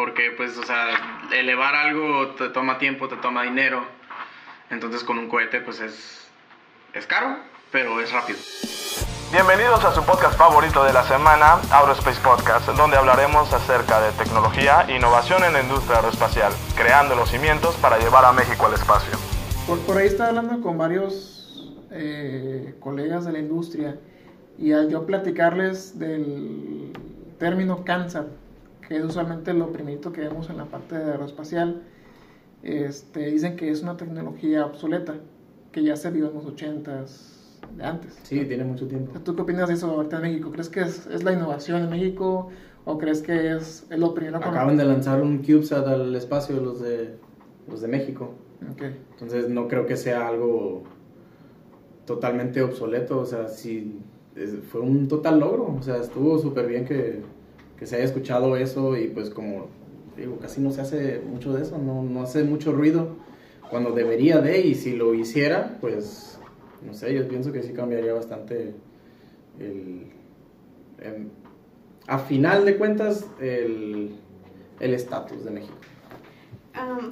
porque pues, o sea, elevar algo te toma tiempo, te toma dinero, entonces con un cohete pues es, es caro, pero es rápido. Bienvenidos a su podcast favorito de la semana, Aerospace Podcast, donde hablaremos acerca de tecnología e innovación en la industria aeroespacial, creando los cimientos para llevar a México al espacio. Por, por ahí estaba hablando con varios eh, colegas de la industria y al yo platicarles del término cáncer, que es usualmente lo primito que vemos en la parte de aeroespacial, este, dicen que es una tecnología obsoleta, que ya se vio en los 80s, de antes. Sí, tiene mucho tiempo. ¿Tú qué opinas de eso ahorita en México? ¿Crees que es, es la innovación en México o crees que es, es lo primero? Acaban de lanzar un CubeSat al espacio los de, los de México. Ok. Entonces no creo que sea algo totalmente obsoleto. O sea, sí, fue un total logro. O sea, estuvo súper bien que, que se haya escuchado eso y pues como digo, casi no se hace mucho de eso, no, no hace mucho ruido cuando debería de y si lo hiciera, pues no sé, yo pienso que sí cambiaría bastante el... em, a final de cuentas, el el estatus de México.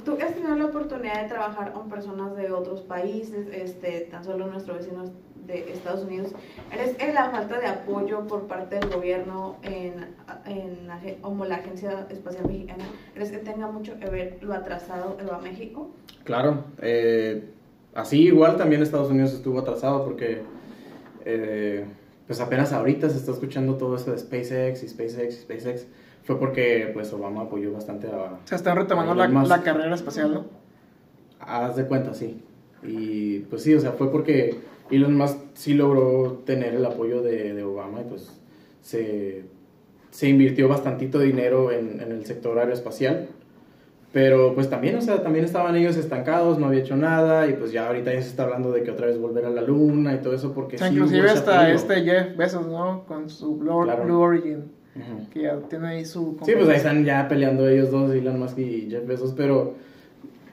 ¿Tú has tenido la oportunidad de trabajar con personas de otros países, este, tan solo nuestros vecinos de Estados Unidos? ¿Eres en la falta de apoyo por parte del gobierno en, en como la Agencia Espacial Mexicana? ¿Crees que tenga mucho que ver lo atrasado que va a México? Claro, eh, así igual también Estados Unidos estuvo atrasado porque eh, pues apenas ahorita se está escuchando todo eso de SpaceX y SpaceX y SpaceX. Fue porque pues Obama apoyó bastante a... Se están retomando la, la carrera espacial, ¿no? Haz de cuenta, sí. Y pues sí, o sea, fue porque Elon Musk sí logró tener el apoyo de, de Obama y pues se, se invirtió bastantito dinero en, en el sector aeroespacial. Pero pues también, o sea, también estaban ellos estancados, no había hecho nada y pues ya ahorita ya se está hablando de que otra vez volver a la luna y todo eso porque O sea, sí inclusive hasta este Jeff Bezos, ¿no? Con su Blue, Claro. Blue Origin, Ujú. que ya tiene ahí su... Sí, pues ahí están ya peleando ellos dos, Elon Musk y Jeff Bezos, pero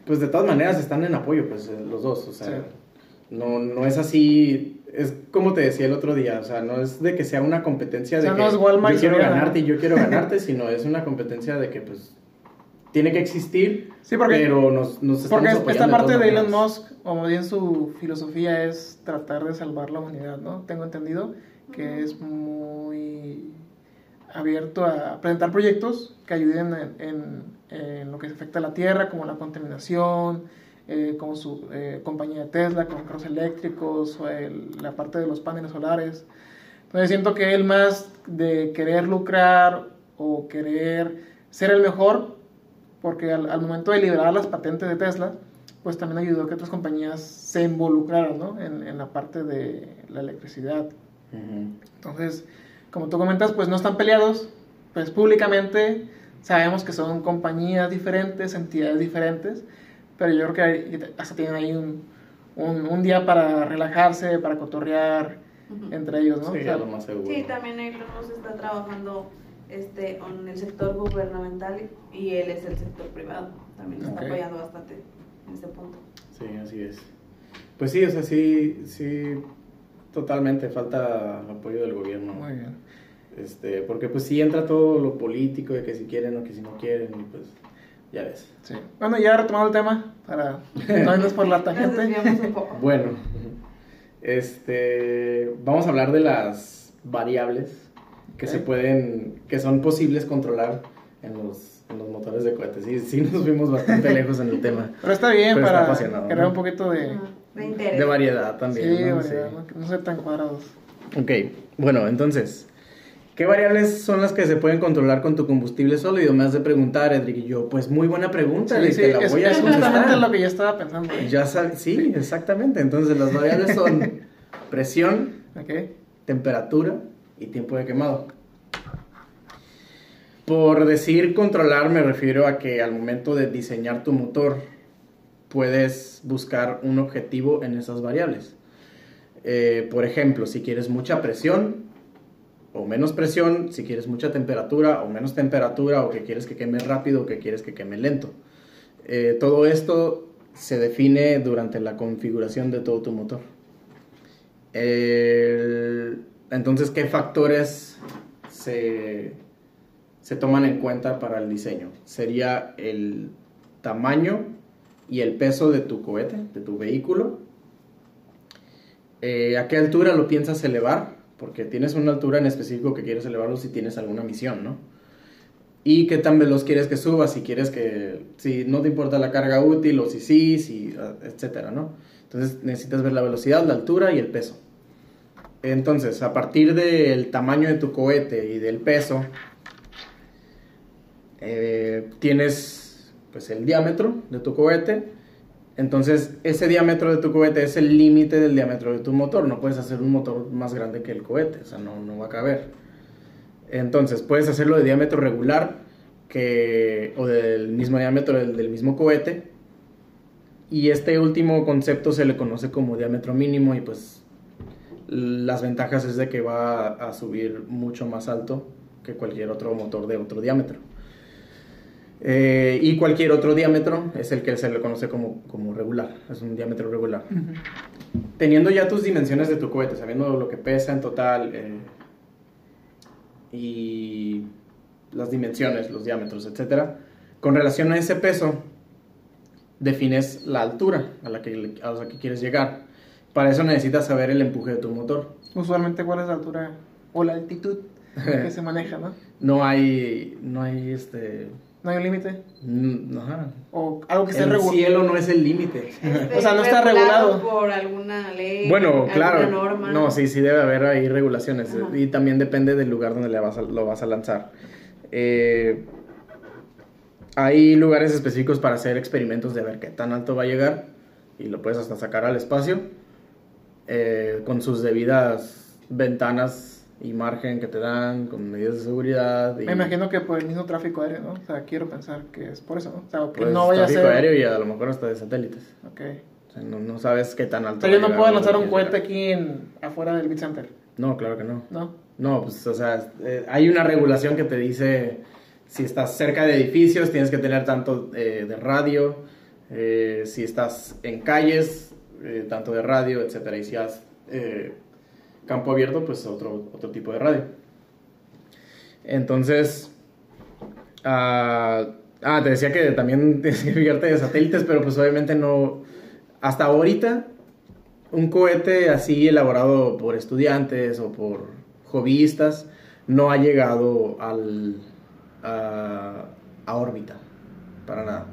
pues de todas maneras están en apoyo, pues eh, los dos, o sea, Sí. No, no es así, es como te decía el otro día, o sea, no es de que sea una competencia O sea, de no que es Walmart y yo quiero ganarte y yo quiero ganarte, sino es una competencia de que pues tiene que existir, Sí, porque, pero nos, nos estamos porque esta parte de Elon. Musk, o más bien su filosofía es tratar de salvar la humanidad, ¿no? Tengo entendido que es muy abierto a presentar proyectos que ayuden en, en- en lo que afecta a la Tierra, como la contaminación, eh, como su eh, compañía Tesla, con carros eléctricos, o el- la parte de los paneles solares. Entonces siento que él más de querer lucrar o querer ser el mejor, porque al, al momento de liberar las patentes de Tesla, pues también ayudó a que otras compañías se involucraran ¿no? en, en la parte de la electricidad. Entonces, como tú comentas, pues no están peleados, pues públicamente sabemos que son compañías diferentes, entidades diferentes, pero yo creo que hay- hasta tienen ahí un, un, un día para relajarse, para cotorrear Ujú. entre ellos, ¿no? Sí, O sea, lo más seguro. Sí, también Elon Musk está trabajando este, en el sector gubernamental y él es el sector privado. También está Ok. apoyando bastante en ese punto. Sí, así es. Pues sí, o sea, sí, sí, totalmente falta el apoyo del gobierno. muy bien. Este, porque pues sí entra todo lo político de que si quieren o que si no quieren y pues ya ves. Sí. Bueno, ya retomando el tema, para no irnos por la tangente. Bueno, este, vamos a hablar de las variables que se pueden, que son posibles controlar en los, en los motores de cohetes. Sí, sí nos fuimos bastante lejos en el tema. Pero está bien Pero está para apasionado, crear ¿no? un poquito de... Ajá, De interés. De variedad Sí, también. ¿no? variedad, Sí. ¿no? Que no sean tan cuadrados. Ok, bueno, entonces, ¿qué variables son las que se pueden controlar con tu combustible sólido? Me has de preguntar, Edric, y yo, pues muy buena pregunta, Sí, te la voy a es contestar. lo que yo estaba pensando. Ya sabes, sí, exactamente. Entonces, las variables son presión, Ok. temperatura y tiempo de quemado. Por decir controlar me refiero a que al momento de diseñar tu motor puedes buscar un objetivo en esas variables. Eh, por ejemplo, si quieres mucha presión o menos presión, si quieres mucha temperatura o menos temperatura, o que quieres que queme rápido o que quieres que queme lento. Eh, todo esto se define durante la configuración de todo tu motor. Entonces, ¿qué factores se, se toman en cuenta para el diseño. Sería el tamaño y el peso de tu cohete, de tu vehículo. Eh, ¿A qué altura lo piensas elevar? Porque tienes una altura en específico que quieres elevarlo si tienes alguna misión, ¿no? Y qué tan veloz quieres que suba, si quieres que, si no te importa la carga útil o si sí, si, etcétera, ¿no? Entonces necesitas ver la velocidad, la altura y el peso. Entonces, a partir del tamaño de tu cohete y del peso, eh, tienes pues el diámetro de tu cohete. Entonces, ese diámetro de tu cohete es el límite del diámetro de tu motor. No puedes hacer un motor más grande que el cohete, o sea, no, no va a caber. Entonces, puedes hacerlo de diámetro regular que, o del mismo diámetro del, del mismo cohete. Y este último concepto se le conoce como diámetro mínimo y pues las ventajas es de que va a subir mucho más alto que cualquier otro motor de otro diámetro. Eh, y cualquier otro diámetro es el que se le conoce como, como regular, es un diámetro regular. Teniendo ya tus dimensiones de tu cohete, sabiendo lo que pesa en total eh, y las dimensiones, los diámetros, etc., con relación a ese peso, defines la altura a la que, a la que quieres llegar. Para eso necesitas saber el empuje de tu motor. Usualmente, ¿cuál es la altura o la altitud que se maneja, no? No hay, no hay este, ¿No hay un límite? Mm, Ajá. O algo que esté El regulado. cielo no es el límite. Este, O sea, no está regulado. por alguna ley, Bueno, alguna claro. norma. No, sí, sí debe haber ahí regulaciones. Ajá. Y también depende del lugar donde le vas a- lo vas a lanzar. Eh, hay lugares específicos para hacer experimentos de ver qué tan alto va a llegar. Y lo puedes hasta sacar al espacio. eh, con sus debidas ventanas y margen que te dan, con medidas de seguridad. Y, Me imagino que por el mismo tráfico aéreo, ¿no? O sea, quiero pensar que es por eso, ¿no? O sea, que pues, no vaya a tráfico ser... aéreo y a lo mejor hasta de satélites. Ok. O sea, no, no sabes qué tan O alto sea, va yo no puedo lanzar un cohete aquí en, afuera del Beat Center, No, claro que no. ¿no? No, pues, o sea, eh, hay una regulación que te dice si estás cerca de edificios, tienes que tener tanto eh, de radio, eh, si estás en calles, tanto de radio, etcétera. Y si has campo abierto, pues otro, otro tipo de radio. Entonces, ah, ah, te decía que también tienes que fijarte de satélites, pero pues obviamente no, hasta ahorita, un cohete así elaborado por estudiantes o por hobbyistas no ha llegado al, a, órbita, para nada.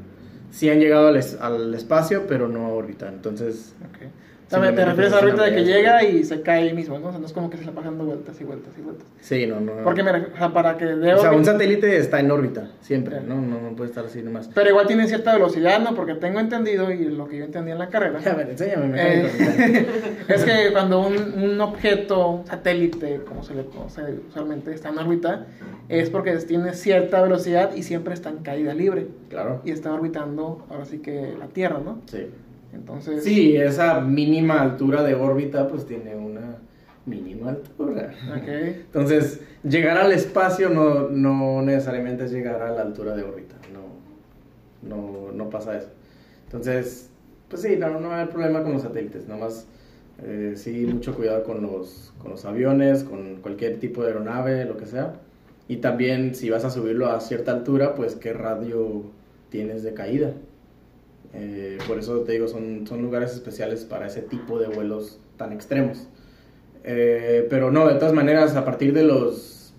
Sí han llegado al, al espacio, pero no a órbita, entonces... Ok. Me- te refieres a ahorita de que llega y se cae ahí mismo, ¿no? O sea, no es como que se está pasando vueltas y vueltas y vueltas. Sí, no, no. Porque o sea, para que de o sea, un satélite está en órbita, siempre. ¿no? No, no puede estar así nomás. Pero igual tiene cierta velocidad, ¿no? Porque tengo entendido, y lo que yo entendí en la carrera, A ver, enséñame. me Eh, es que cuando un, un objeto, un satélite, como se le conoce usualmente, está en órbita, es porque tiene cierta velocidad y siempre está en caída libre. Claro. Y está orbitando, ahora sí que la Tierra, ¿no? Sí. Entonces, Sí, esa mínima altura de órbita pues tiene una mínima altura. ok. Entonces, llegar al espacio no, no necesariamente es llegar a la altura de órbita, no, no, no pasa eso. Entonces, pues sí, no, no hay problema con los satélites, nada más eh, sí mucho cuidado con los, con los aviones, con cualquier tipo de aeronave, lo que sea. Y también si vas a subirlo a cierta altura, pues qué radio tienes de caída. Eh, por eso te digo, son, son lugares especiales para ese tipo de vuelos tan extremos. Eh, pero no, de todas maneras, a partir de los,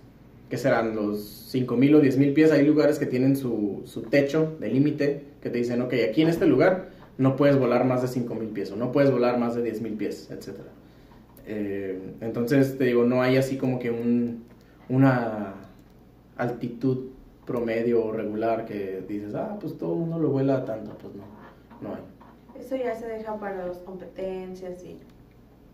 ¿qué serán? Los 5.000 o 10.000 pies, hay lugares que tienen su, su techo de límite, que te dicen, ok, aquí en este lugar no puedes volar más de 5.000 pies, o no puedes volar más de 10.000 pies, etc. Eh, entonces, te digo, no hay así como que un, una altitud promedio o regular que dices, ah, pues todo el mundo lo vuela tanto, pues no, no hay. Eso ya se deja para las competencias y...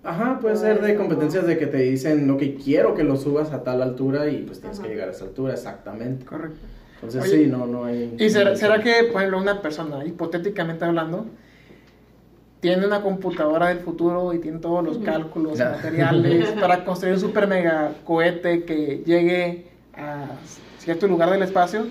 Ajá, puede ser de competencias de que te dicen, ok, quiero que lo subas a tal altura y pues tienes Ajá. que llegar a esa altura, exactamente. Correcto. Entonces Oye, sí, no, no hay... ¿Y será, será que, por ejemplo, una persona, hipotéticamente hablando, tiene una computadora del futuro y tiene todos los cálculos Ya. materiales para construir un super mega cohete que llegue a cierto lugar del espacio?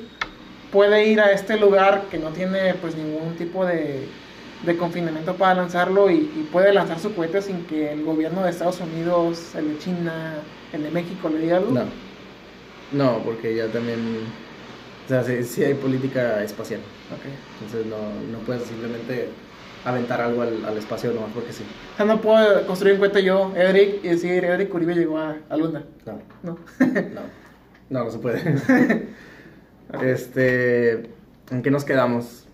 Puede ir a este lugar que no tiene pues ningún tipo de, de confinamiento para lanzarlo y, y puede lanzar su cohete sin que el gobierno de Estados Unidos, el de China, el de México le diga algo. No. No, porque ya también O sea, sí, sí hay política espacial. Ok. Entonces no, no puedes simplemente aventar algo al, al espacio nomás porque sí. O sea, no puedo construir un cohete yo, Eric, y decir, Eric Uribe llegó a, a Luna. No, No. no. No, no se puede. este. ¿En qué nos quedamos?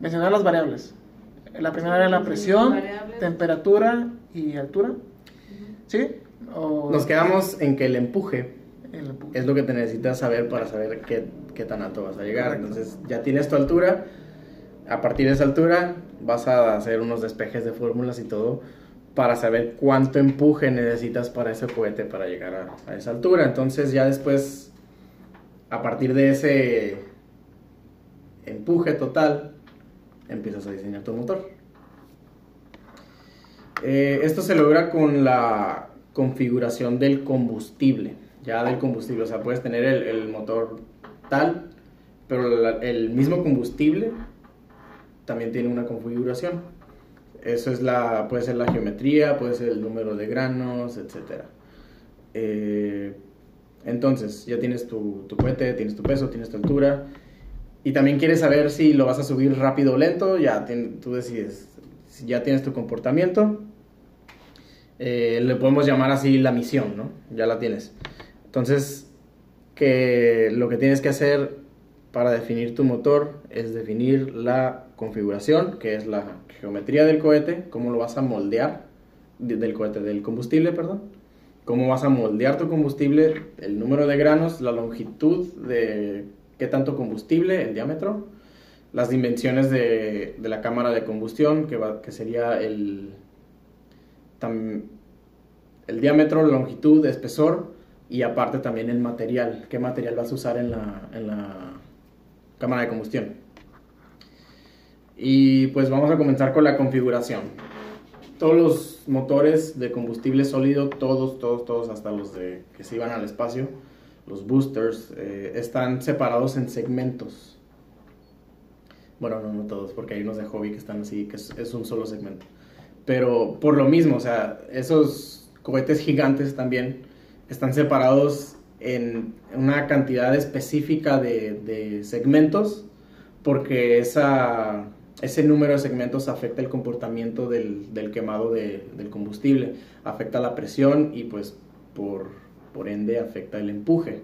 Mencionar las variables. La primera era la presión, temperatura y altura. ¿Sí? O Nos quedamos en que el empuje el empuje. es lo que te necesitas saber para saber qué, qué tan alto vas a llegar. Correcto. Entonces ya tienes tu altura. A partir de esa altura vas a hacer unos despejes de fórmulas y todo para saber cuánto empuje necesitas para ese cohete para llegar a, esa altura. Entonces ya después, a partir de ese empuje total, empiezas a diseñar tu motor. Eh, esto se logra con la configuración del combustible, ya del combustible, o sea, puedes tener el, motor tal, pero el mismo combustible también tiene una configuración. Eso es la, puede ser la geometría, puede ser el número de granos, etc. entonces, ya tienes tu, tu cohete, tienes tu peso, tienes tu altura. Y también quieres saber si lo vas a subir rápido o lento, ya tú decides. Si ya tienes tu comportamiento, eh, le podemos llamar así la misión, ¿no? Ya la tienes. Entonces, que lo que tienes que hacer para definir tu motor es definir la configuración, que es la geometría del cohete, cómo lo vas a moldear, de- del cohete, del combustible, perdón. Cómo vas a moldear tu combustible, el número de granos, la longitud de qué tanto combustible, el diámetro, las dimensiones de, de la cámara de combustión, que, va- que sería el, tam- el diámetro, longitud, espesor y aparte también el material, qué material vas a usar en la cámara de combustión. Y pues vamos a comenzar con la configuración. Todos los motores de combustible sólido, todos, todos, todos, hasta los de que se iban al espacio, los boosters, eh, están separados en segmentos. Bueno, no, no todos, porque hay unos de hobby que están así, que es, es un solo segmento. Pero por lo mismo, o sea, esos cohetes gigantes también están separados en una cantidad específica de, segmentos, porque esa, ese número de segmentos afecta el comportamiento del, del quemado de- del combustible, afecta la presión y pues por, por ende afecta el empuje.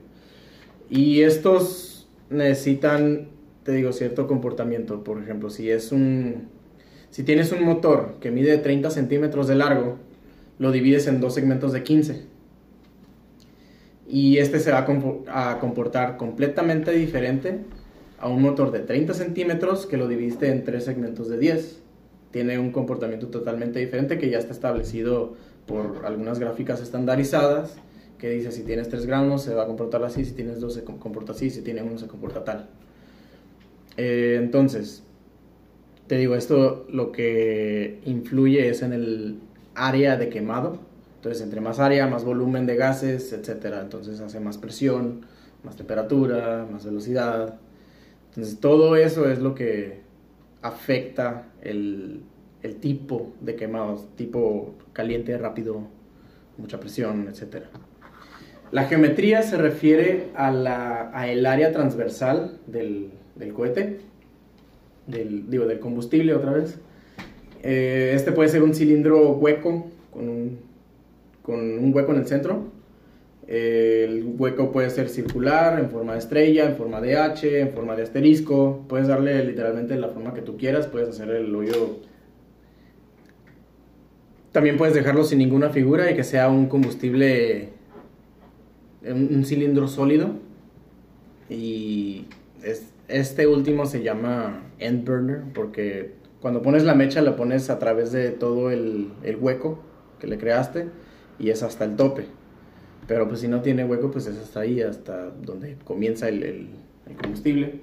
Y estos necesitan, te digo, cierto comportamiento. Por ejemplo, si es un... Si tienes un motor que mide 30 centímetros de largo, lo divides en dos segmentos de 15. Y este se va a compo- a comportar completamente diferente a un motor de 30 centímetros que lo dividiste en tres segmentos de 10. Tiene un comportamiento totalmente diferente que ya está establecido por algunas gráficas estandarizadas que dice si tienes 3 gramos se va a comportar así, si tienes 2 se com- comporta así, si tienes 1 se comporta tal. Eh, entonces, te digo, esto lo que influye es en el área de quemado. Entonces, entre más área, más volumen de gases, etcétera. Entonces, hace más presión, más temperatura, más velocidad. Entonces, todo eso es lo que afecta el, tipo de quemados, tipo caliente, rápido, mucha presión, etcétera. La geometría se refiere a, la, a el área transversal del, del cohete, del, digo, del combustible otra vez. Eh, este puede ser un cilindro hueco con un, con un hueco en el centro. El hueco puede ser circular, en forma de estrella, en forma de H, en forma de asterisco. Puedes darle literalmente la forma que tú quieras. Puedes hacer el hoyo. También puedes dejarlo sin ninguna figura y que sea un combustible, un, cilindro sólido. Y es- este último se llama end burner porque cuando pones la mecha la pones a través de todo el hueco que le creaste y es hasta el tope. Pero pues si no tiene hueco pues es hasta ahí, hasta donde comienza el, el- el combustible.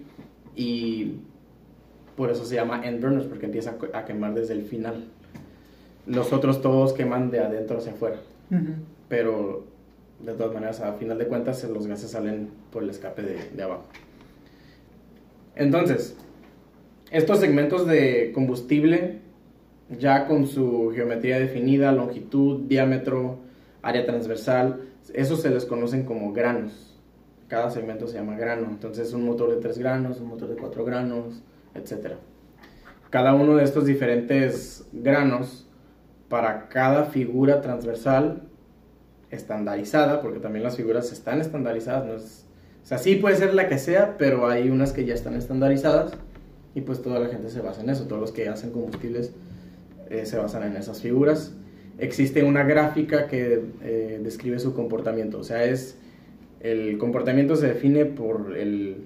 Y por eso se llama end burners porque empieza a, quemar desde el final. Los otros todos queman de adentro hacia afuera. Pero de todas maneras, a final de cuentas, los gases salen por el escape de, de abajo. Entonces, estos segmentos de combustible, ya con su geometría definida, longitud, diámetro, área transversal, esos se les conocen como granos. cada segmento se llama grano. Entonces un motor de 3 granos, un motor de 4 granos, etc. Cada uno de estos diferentes granos para cada figura transversal estandarizada, porque también las figuras están estandarizadas, no o sea, sí puede ser la que sea, pero hay unas que ya están estandarizadas y pues toda la gente se basa en eso, todos los que hacen combustibles eh, se basan en esas figuras. Existe una gráfica que eh, describe su comportamiento, o sea, es el comportamiento se define por el,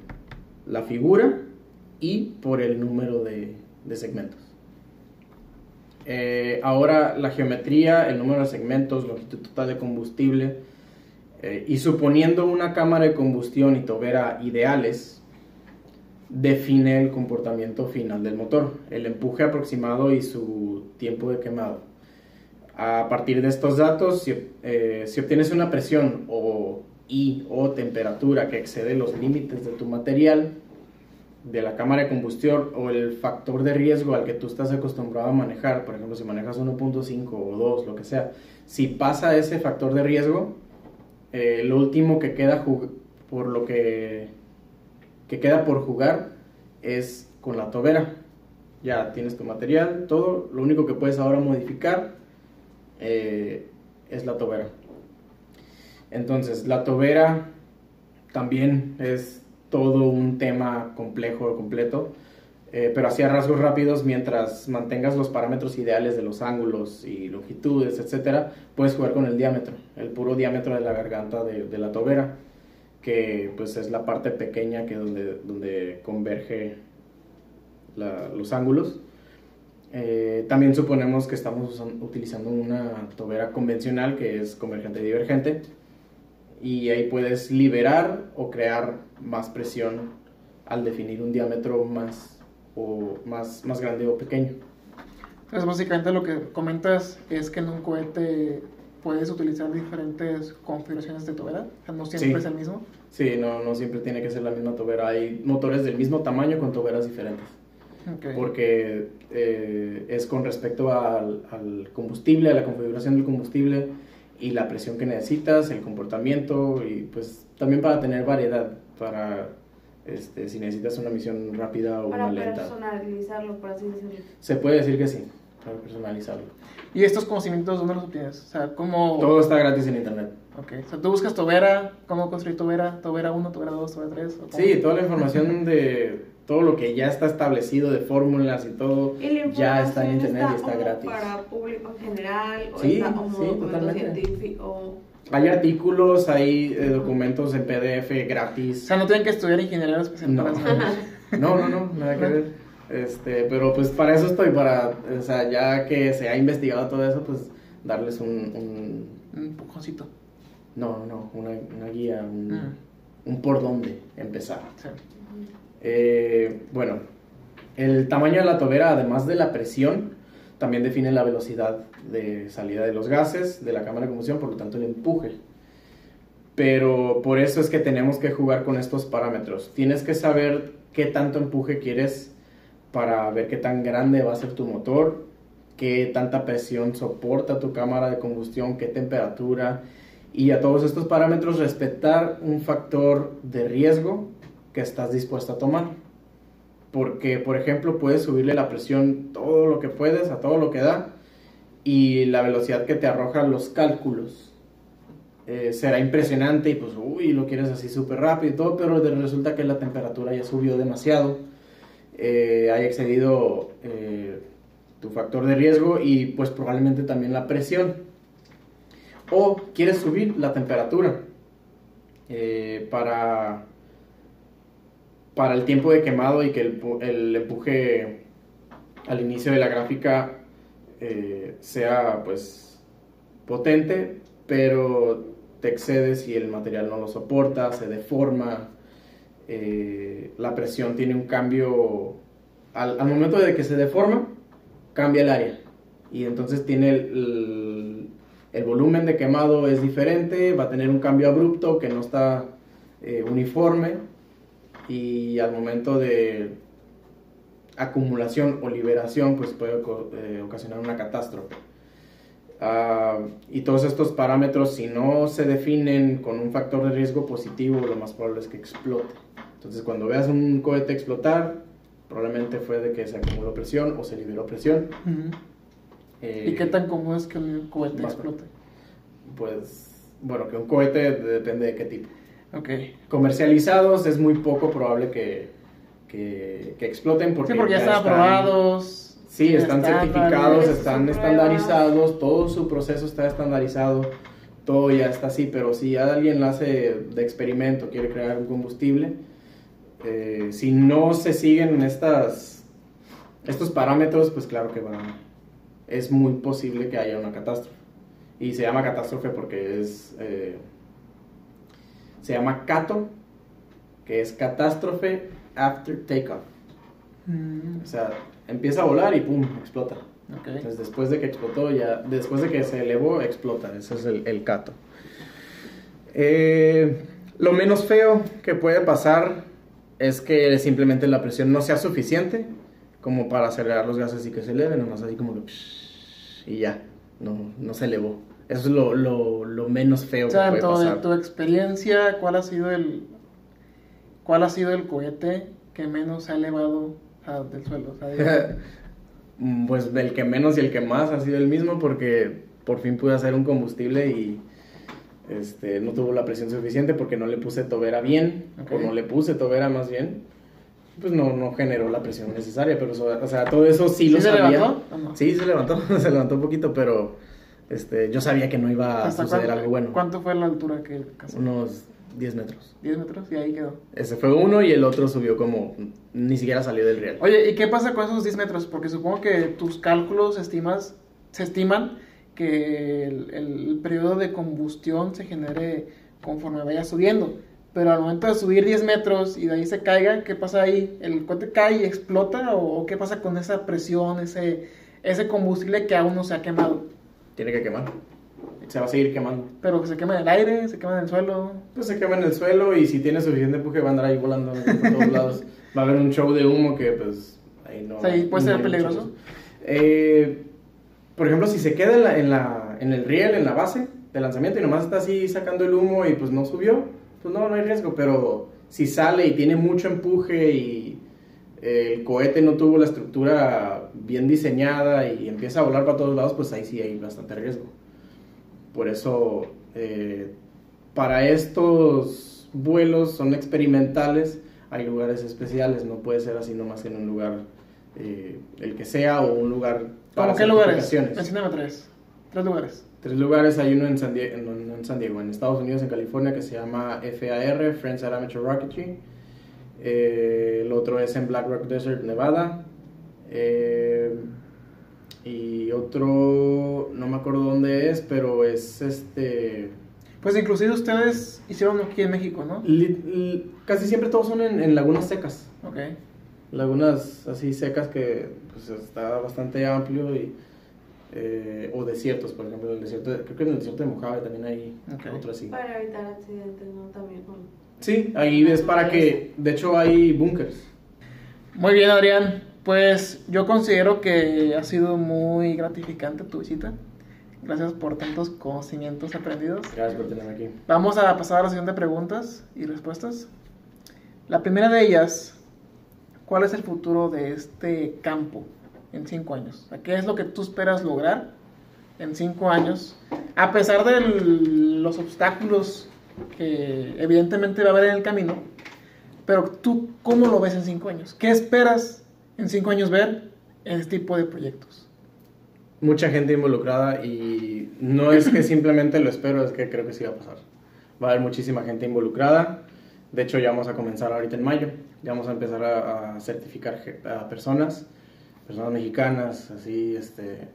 la figura y por el número de, de segmentos. Eh, ahora la geometría, el número de segmentos, longitud total de combustible eh, y suponiendo una cámara de combustión y tobera ideales, define el comportamiento final del motor, el empuje aproximado y su tiempo de quemado. A partir de estos datos, si, eh, si obtienes una presión o, y o temperatura que excede los límites de tu material, de la cámara de combustión o el factor de riesgo al que tú estás acostumbrado a manejar, por ejemplo, si manejas 1.5 o 2, lo que sea, si pasa ese factor de riesgo, eh, lo último que queda por lo que, que queda por jugar es con la tobera. Ya tienes tu material, todo, lo único que puedes ahora modificar eh, es la tobera. Entonces, la tobera también es todo un tema complejo, completo, eh, pero así a rasgos rápidos, mientras mantengas los parámetros ideales de los ángulos y longitudes, etcétera, puedes jugar con el diámetro, el puro diámetro de la garganta de, la tobera, que pues es la parte pequeña que donde, donde converge los ángulos. Eh, también suponemos que estamos utilizando una tobera convencional que es convergente y divergente y ahí puedes liberar o crear más presión al definir un diámetro más, o más, más grande o pequeño. Entonces básicamente lo que comentas es que en un cohete puedes utilizar diferentes configuraciones de tobera, no siempre es el mismo. Sí, no, no siempre tiene que ser la misma tobera, hay motores del mismo tamaño con toberas diferentes. Porque eh, es con respecto al, al combustible, a la configuración del combustible, y la presión que necesitas, el comportamiento y pues también para tener variedad, para este, si necesitas una misión rápida o una lenta. Para personalizarlo, por así decirlo. Se puede decir que sí, para personalizarlo. ¿Y estos conocimientos dónde los obtienes? O sea, ¿cómo...? Todo está gratis en internet. Ok, o sea, tú buscas Tobera, cómo construir Tobera, Tobera 1, Tobera 2, Tobera 3. Sí, toda la información de todo lo que ya está establecido de fórmulas y todo ya está en internet y está gratis. Para público en general o sí, está como sí, totalmente. científico. Hay artículos, hay eh, documentos en PDF gratis. O sea, no tienen que estudiar ingeniería especial no. no, no, no, nada que ver. Este, pero pues para eso estoy, para, o sea, ya que se ha investigado todo eso, pues darles un... Un, un pujoncito. No, no, una, una guía, un, mm. un por dónde empezar. Sí. Eh, bueno, el tamaño de la tobera, además de la presión, también define la velocidad de salida de los gases de la cámara de combustión, por lo tanto el empuje. Pero por eso es que tenemos que jugar con estos parámetros. Tienes que saber qué tanto empuje quieres para ver qué tan grande va a ser tu motor, qué tanta presión soporta tu cámara de combustión, qué temperatura. Y a todos estos parámetros respetar un factor de riesgo que estás dispuesto a tomar. Porque, por ejemplo, puedes subirle la presión todo lo que puedes, a todo lo que da, y la velocidad que te arrojan los cálculos eh, será impresionante y pues, uy, lo quieres así súper rápido y todo, pero resulta que la temperatura ya subió demasiado, eh, haya excedido eh, tu factor de riesgo y pues probablemente también la presión. O quieres subir la temperatura para para el tiempo de quemado y que el, empuje al inicio de la gráfica eh, sea pues potente, pero te excedes y el material no lo soporta, se deforma, eh, la presión tiene un cambio, al, momento de que se deforma, cambia el área. Y entonces tiene el, volumen de quemado es diferente, va a tener un cambio abrupto que no está eh, uniforme y al momento de acumulación o liberación pues puede eh, ocasionar una catástrofe. Ah, y todos estos parámetros, si no se definen con un factor de riesgo positivo, lo más probable es que explote. Entonces, cuando veas un cohete explotar, probablemente fue de que se acumuló presión o se liberó presión. Ujú. Eh, ¿Y qué tan común es que el cohete explote? Pues, bueno, que un cohete depende de qué tipo. Ok. Comercializados es muy poco probable que, que, que exploten porque, sí, porque ya están están- aprobados. Sí, están certificados, están estandarizados, todo su proceso está estandarizado, todo ya está así, pero si alguien lo hace de experimento, quiere crear un combustible, eh, si no se siguen estas, estos parámetros, pues claro que va, es muy posible que haya una catástrofe. Y se llama catástrofe porque es, eh, se llama CATO, que es catástrofe after takeoff. Mm, O sea, empieza a volar y pum, explota. Entonces, después de que explotó, ya, después de que se elevó, explota. Ese es el, el cato. Eh, lo menos feo que puede pasar es que simplemente la presión no sea suficiente como para acelerar los gases y que se eleven, nomás así como que y ya, no, no se elevó. Eso es lo, lo, lo menos feo O sea, que puede pasar. en tu experiencia, ¿cuál ha sido el cuál ha sido el cohete que menos se ha elevado a- del suelo? O sea, digamos, Mm, Pues el que menos y el que más ha sido el mismo porque por fin pude hacer un combustible y este, no tuvo la presión suficiente porque no le puse tobera bien, Ok. o no le puse tobera más bien, pues no, no generó la presión necesaria, pero o sea, todo eso sí, ¿Sí lo se sabía. levantó no? Sí, se levantó, se levantó un poquito, pero este, yo sabía que no iba a ¿hasta suceder cuánto, algo bueno. ¿Cuánto fue la altura que alcanzó? Unos 10 metros. 10 metros y ahí quedó. Ese fue uno y el otro subió como, ni siquiera salió del riel. Oye, ¿y qué pasa con esos 10 metros? Porque supongo que tus cálculos estimas, se estiman que el, el periodo de combustión se genere conforme vaya subiendo. Pero al momento de subir 10 metros y de ahí se caiga, ¿qué pasa ahí? ¿El cohete cae y explota? ¿O, o qué pasa con esa presión, ese, ese combustible que aún no se ha quemado? Tiene que quemar. Se va a seguir quemando. Pero se quema en el aire, se quema en el suelo. Pues se quema en el suelo y si tiene suficiente empuje va a andar ahí volando por todos lados. Va a haber un show de humo que pues ahí no... O sea, ¿y puede no ser peligroso? Eh, por ejemplo, si se queda en, la, en, la- en el riel, en la base de lanzamiento y nomás está así sacando el humo y pues no subió, pues no, no hay riesgo. Pero si sale y tiene mucho empuje y el cohete no tuvo la estructura bien diseñada y empieza a volar para todos lados, pues ahí sí hay bastante riesgo. Por eso, eh, para estos vuelos son experimentales, hay lugares especiales, no puede ser así nomás en un lugar, eh, el que sea, o un lugar para ¿Cómo qué lugares? Mencióname tres. Tres lugares. Tres lugares, hay uno en San, Diego, no en San Diego, en Estados Unidos, en California, que se llama FAR, Friends at Amateur Rocketry. Eh, el otro es en Black Rock Desert, Nevada. Eh, y otro, no me acuerdo dónde es, pero es este... Pues inclusive ustedes hicieron aquí en México, ¿no? li- li- casi siempre todos son en, en lagunas secas. Ok. Lagunas así secas que pues, está bastante amplio y... eh, o desiertos, por ejemplo, el desierto, de- creo que en el desierto de Mojave también hay Ok. otro así. Para evitar accidentes, ¿no? También con... Sí, ahí es para que, de hecho hay búnkers. Muy bien, Adrián. Pues yo considero que ha sido muy gratificante tu visita. Gracias por tantos conocimientos aprendidos. Gracias por tenerme aquí. Vamos a pasar a la sesión de preguntas y respuestas. La primera de ellas, ¿cuál es el futuro de este campo en cinco años? ¿Qué es lo que tú esperas lograr en cinco años? A pesar de los obstáculos que evidentemente va a haber en el camino, pero tú, ¿cómo lo ves en cinco años? ¿Qué esperas en cinco años ver este tipo de proyectos? Mucha gente involucrada y no es que simplemente lo espero, es que creo que sí va a pasar. Va a haber muchísima gente involucrada. De hecho, ya vamos a comenzar ahorita en mayo. Ya vamos a empezar a, a certificar a personas, personas mexicanas, así, este...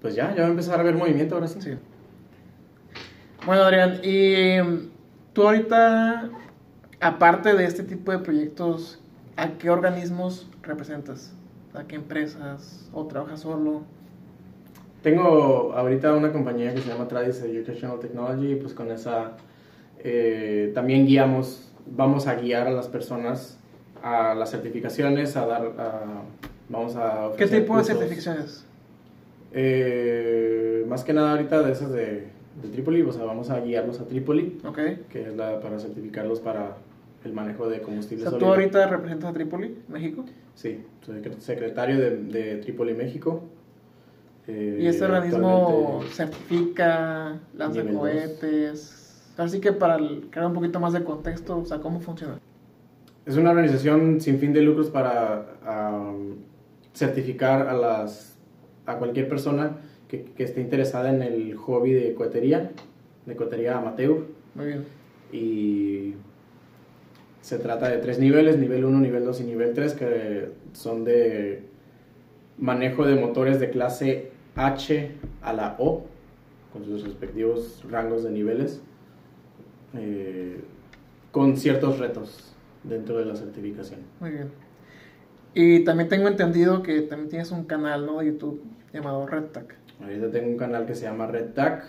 Pues ya, ya va a empezar a haber movimiento ahora sí. Sí. Bueno, Adrián, y mm, tú ahorita, aparte de este tipo de proyectos, ¿a qué organismos representas? ¿A qué empresas? ¿O trabajas solo? Tengo ahorita una compañía que se llama Tradis Educational Technology y pues con esa eh, también guiamos, vamos a guiar a las personas a las certificaciones, a dar, a- vamos a ¿Qué tipo de certificaciones? Eh, más que nada ahorita de esas de, de Trípoli, o sea, vamos a guiarlos a Trípoli, Ok. que es la, para certificarlos para el manejo de O combustible sea, tú ahorita representas a Trípoli, México. Sí, soy secre- secretario de, de Trípoli, México. Eh, Y este organismo certifica, lanza cohetes. Así que para crear un poquito más de contexto, o sea, ¿cómo funciona? Es una organización sin fin de lucros para certificar a las a cualquier persona que, que esté interesada en el hobby de cohetería, de cohetería amateur. Muy bien. Y se trata de tres niveles, nivel 1, nivel 2 y nivel 3, que son de manejo de motores de clase H a la O, con sus respectivos rangos de niveles, eh, con ciertos retos dentro de la certificación. Muy bien. Y también tengo entendido que también tienes un canal, ¿no? De YouTube llamado RedTac. Ahorita tengo un canal que se llama Red Tac.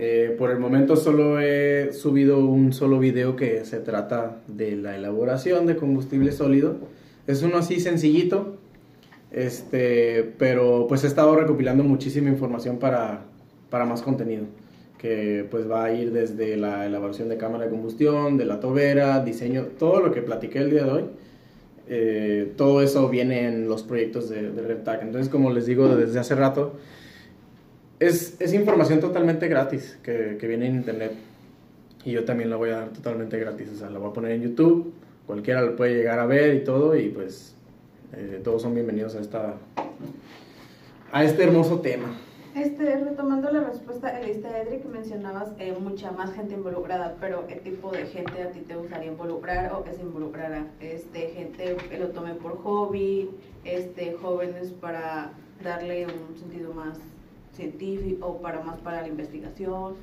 Eh, por el momento solo he subido un solo video que se trata de la elaboración de combustible sólido. Es uno así sencillito, este, pero pues he estado recopilando muchísima información para, para más contenido, que pues va a ir desde la elaboración de cámara de combustión, de la tobera, diseño, todo lo que platiqué el día de hoy. Eh, todo eso viene en los proyectos de, de Red Tag. Entonces, como les digo desde hace rato, es, es información totalmente gratis que, que viene en internet. Y yo también la voy a dar totalmente gratis. O sea, la voy a poner en YouTube. Cualquiera lo puede llegar a ver y todo. Y pues eh, todos son bienvenidos a, esta, a este hermoso tema. Este, retomando la respuesta de lista Edric, mencionabas eh, mucha más gente involucrada, pero ¿qué tipo de gente a ti te gustaría involucrar o que se involucrara? Este, gente que lo tome por hobby, este, jóvenes para darle un sentido más científico para más para la investigación,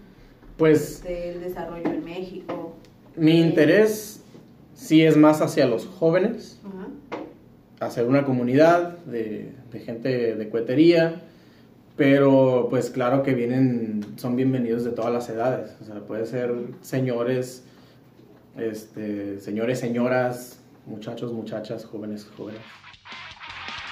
Pues este, el desarrollo en México. mi interés sí es más hacia los jóvenes. Ajá. hacer una comunidad de, de gente de cohetería, pero pues claro que vienen, son bienvenidos de todas las edades, o sea, puede ser señores, este, señores, señoras, muchachos, muchachas, jóvenes, jóvenes.